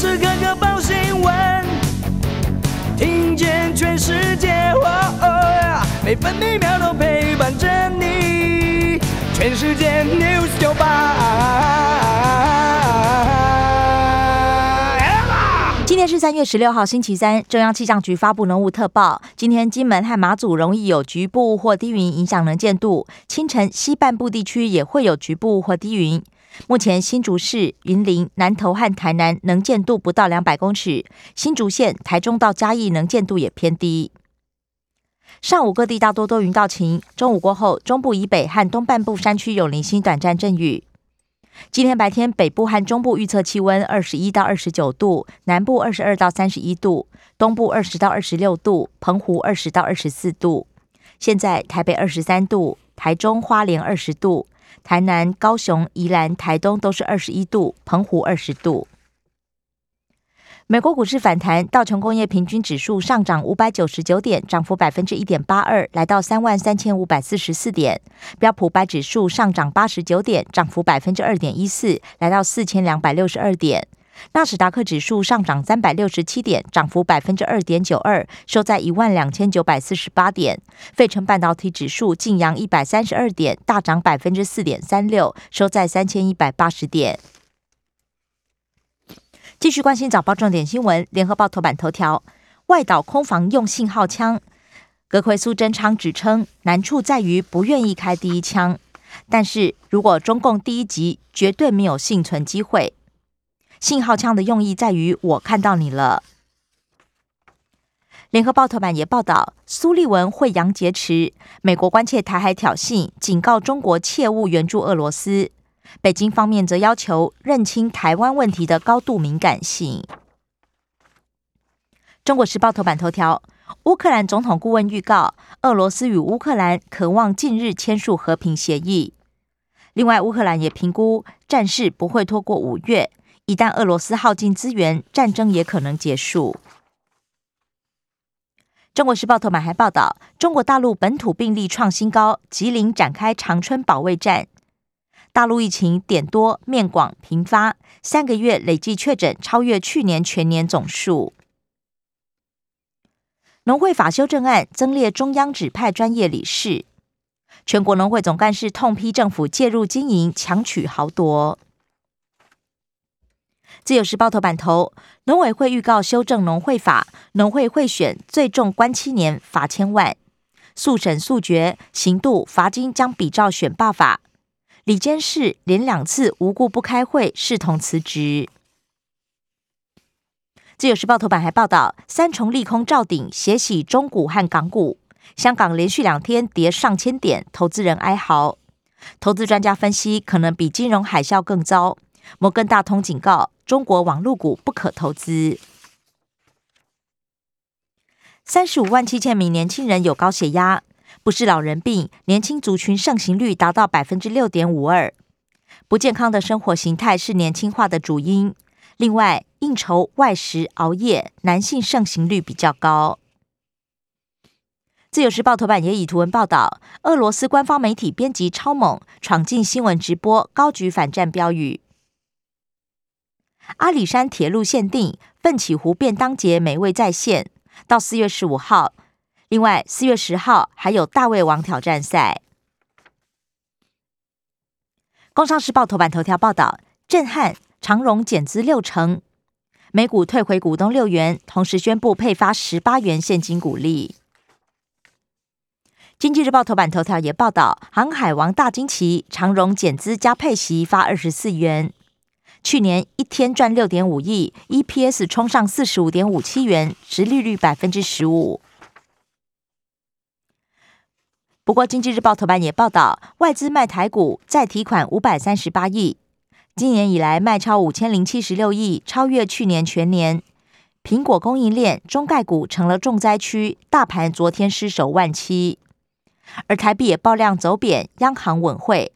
时刻刻报新闻，听见全世界，每分每秒都陪伴着你。全世界 news 九八今天是三月十六号，星期三。中央气象局发布浓雾特报，今天金门和马祖容易有局部或低云影响能见度，清晨西半部地区也会有局部或低云。目前新竹市、云林、南投和台南能见度不到两百公尺，新竹县、台中到嘉义能见度也偏低。上午各地大多多云到晴，中午过后，中部以北和东半部山区有零星短暂阵雨。今天白天，北部和中部预测气温二十一到二十九度，南部二十二到三十一度，东部二十到二十六度，澎湖二十到二十四度。现在台北二十三度，台中花莲二十度。台南、高雄、宜兰、台东都是二十一度，澎湖二十度。美国股市反弹，道琼工业平均指数上涨五百九十九点，涨幅百分之一点八二，来到三万三千五百四十四点。标普百指数上涨八十九点，涨幅百分之二点一四，来到四千两百六十二点。纳斯达克指数上涨三百六十七点，涨幅百分之二点九二，收在一万两千九百四十八点。费城半导体指数晋阳一百三十二点，大涨百分之四点三六，收在三千一百八十点。继续关心早报重点新闻，联合报头版头条：外岛空防用信号枪，阁魁苏贞昌指称难处在于不愿意开第一枪，但是如果中共第一集绝对没有幸存机会。信号枪的用意在于，我看到你了。联合报头版也报道，苏利文会扬劫持，美国关切台海挑衅，警告中国切勿援助俄罗斯。北京方面则要求认清台湾问题的高度敏感性。中国时报头版头条：乌克兰总统顾问预告，俄罗斯与乌克兰渴望近日签署和平协议。另外，乌克兰也评估战事不会拖过五月。一旦俄罗斯耗尽资源，战争也可能结束。中国时报头版还报道，中国大陆本土病例创新高，吉林展开长春保卫战。大陆疫情点多面广频发，三个月累计确诊超越去年全年总数。农会法修正案增列中央指派专业理事，全国农会总干事痛批政府介入经营，强取豪夺。自由时报头版头，农委会预告修正农会法，农会会选最重关七年，罚千万，速审速决，刑度罚金将比照选罢法。李监事连两次无故不开会，视同辞职。自由时报头版还报道，三重利空照顶，血洗中股和港股，香港连续两天跌上千点，投资人哀嚎。投资专家分析，可能比金融海啸更糟。摩根大通警告。中国网络股不可投资。三十五万七千名年轻人有高血压，不是老人病，年轻族群盛行率达到百分之六点五二。不健康的生活形态是年轻化的主因。另外，应酬、外食、熬夜，男性盛行率比较高。自由时报头版也以图文报道，俄罗斯官方媒体编辑超猛，闯进新闻直播，高举反战标语。阿里山铁路限定奋起湖便当节美味在线，到四月十五号。另外，四月十号还有大胃王挑战赛。工商时报头版头条报道：震撼长荣减资六成，每股退回股东六元，同时宣布配发十八元现金股利。经济日报头版头条也报道：航海王大惊奇，长荣减资加配息发二十四元。去年一天赚六点五亿，EPS 冲上四十五点五七元，殖利率百分之十五。不过，经济日报头版也报道，外资卖台股再提款五百三十八亿，今年以来卖超五千零七十六亿，超越去年全年。苹果供应链中概股成了重灾区，大盘昨天失守万七，而台币也爆量走贬，央行稳汇。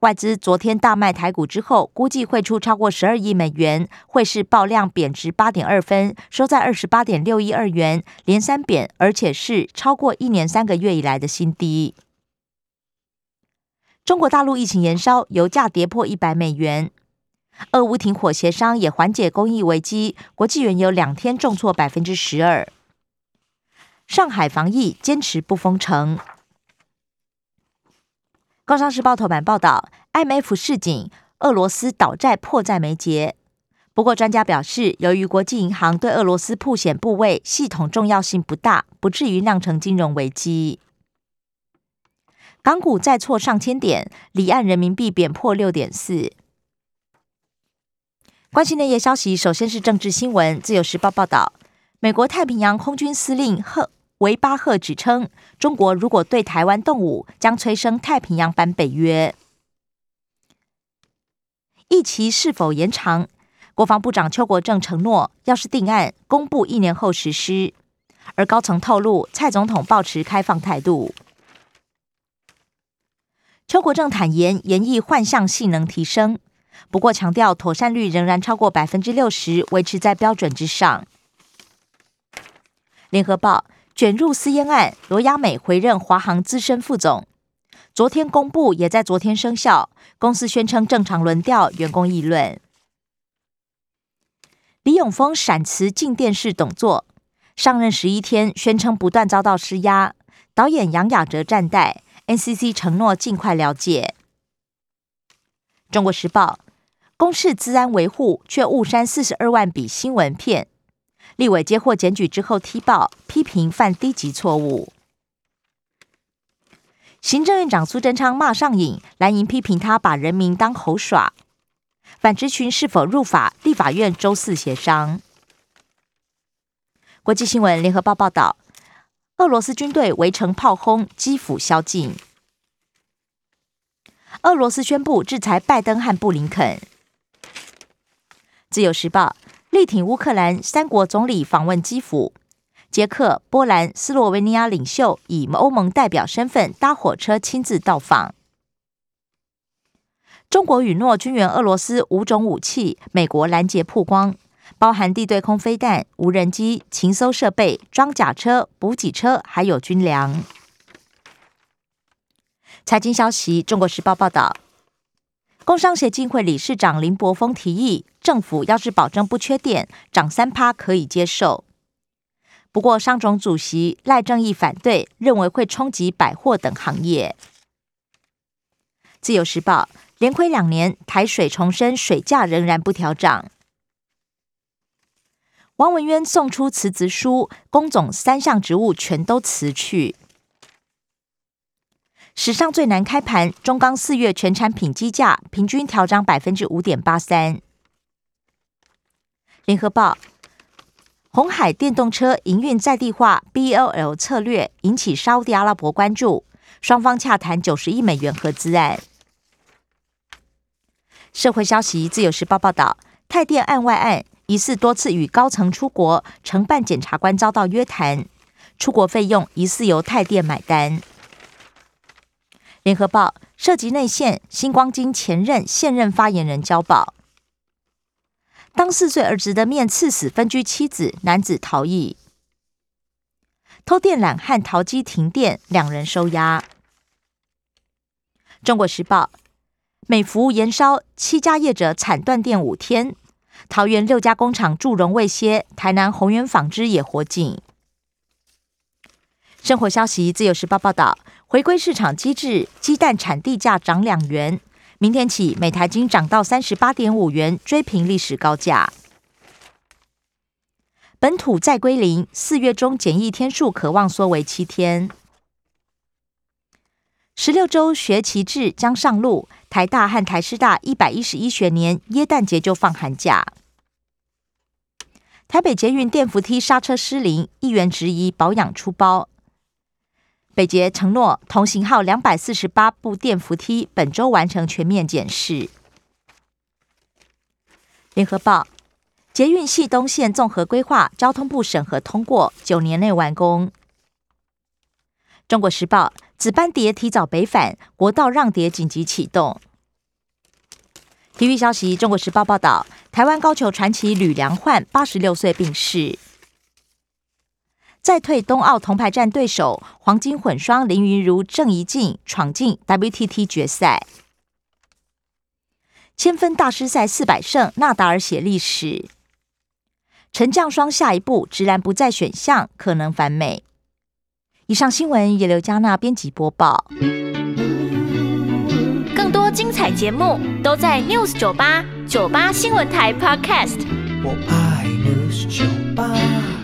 外资昨天大卖台股之后，估计汇出超过十二亿美元，汇市爆量贬值八点二分，收在二十八点六一二元，连三贬，而且是超过一年三个月以来的新低。中国大陆疫情延烧，油价跌破一百美元。俄乌停火协商也缓解供应危机，国际原油两天重挫百分之十二。上海防疫坚持不封城。工商时报头版报道，MF 示警，俄罗斯倒债迫在眉睫。不过，专家表示，由于国际银行对俄罗斯铺险部位系统重要性不大，不至于酿成金融危机。港股再挫上千点，离岸人民币贬破六点四。关心内页消息，首先是政治新闻。自由时报报道，美国太平洋空军司令赫维巴赫指称，中国如果对台湾动武，将催生太平洋版北约。议期是否延长？国防部长邱国正承诺，要是定案，公布一年后实施。而高层透露，蔡总统保持开放态度。邱国正坦言，研议幻象性能提升。不过强调，妥善率仍然超过百分之六十，维持在标准之上。联合报卷入私烟案，罗亚美回任华航资深副总。昨天公布，也在昨天生效。公司宣称正常轮调，员工议论。李永峰闪辞进电视董座，上任十一天，宣称不断遭到施压。导演杨雅哲站代，NCC 承诺尽快了解。中国时报。公示资安维护，却误删四十二万笔新闻片。立委接获检举之后踢爆，批评犯低级错误。行政院长苏贞昌骂上瘾，蓝营批评他把人民当猴耍。反职群是否入法？立法院周四协商。国际新闻，联合报报道，俄罗斯军队围城炮轰基辅宵禁。俄罗斯宣布制裁拜登和布林肯。自由时报力挺乌克兰，三国总理访问基辅，捷克、波兰、斯洛维尼亚领袖以欧盟代表身份搭火车亲自到访。中国允诺军援俄罗斯五种武器，美国拦截曝光，包含地对空飞弹、无人机、情搜设备、装甲车、补给车，还有军粮。财经消息，中国时报报道。工商协进会理事长林柏峰提议，政府要是保证不缺电，涨三趴可以接受。不过，商总主席赖正义反对，认为会冲击百货等行业。自由时报连亏两年，台水重申水价仍然不调涨。王文渊送出辞职书，工总三项职务全都辞去。史上最难开盘，中钢四月全产品基价平均调涨百分之五点八三。联合报，红海电动车营运在地化，BOL 策略引起沙地阿拉伯关注，双方洽谈九十亿美元合资案。社会消息，自由时报报道，泰电案外案疑似多次与高层出国，承办检察官遭到约谈，出国费用疑似由泰电买单。联合报涉及内线，星光金前任、现任发言人交保，当四岁儿子的面刺死分居妻子，男子逃逸，偷电缆和淘机停电，两人收押。中国时报美孚延烧，七家业者惨断电五天，桃园六家工厂祝融未歇，台南宏源纺织也火警。生活消息，自由时报报道。回归市场机制，鸡蛋产地价涨两元，明天起每台斤涨到三十八点五元，追平历史高价。本土再归零，四月中检疫天数可望缩为七天。十六周学期制将上路，台大和台师大一百一十一学年耶诞节就放寒假。台北捷运电扶梯刹车失灵，议员质疑保养出包。北捷承诺同型号两百四十八部电扶梯本周完成全面检视。联合报捷运系东线综合规划，交通部审核通过，九年内完工。中国时报紫斑蝶提早北返，国道让蝶紧急启动。体育消息，中国时报报道，台湾高球传奇吕良焕八十六岁病逝。再退冬奥铜牌战对手黄金混双林云如郑怡静闯进 WTT 决赛。千分大师赛四百胜，纳达尔写历史。陈降霜下一步，直然不在选项，可能反美。以上新闻由刘嘉娜编辑播报。更多精彩节目都在 News 九八九八新闻台 Podcast。我爱 News 酒吧。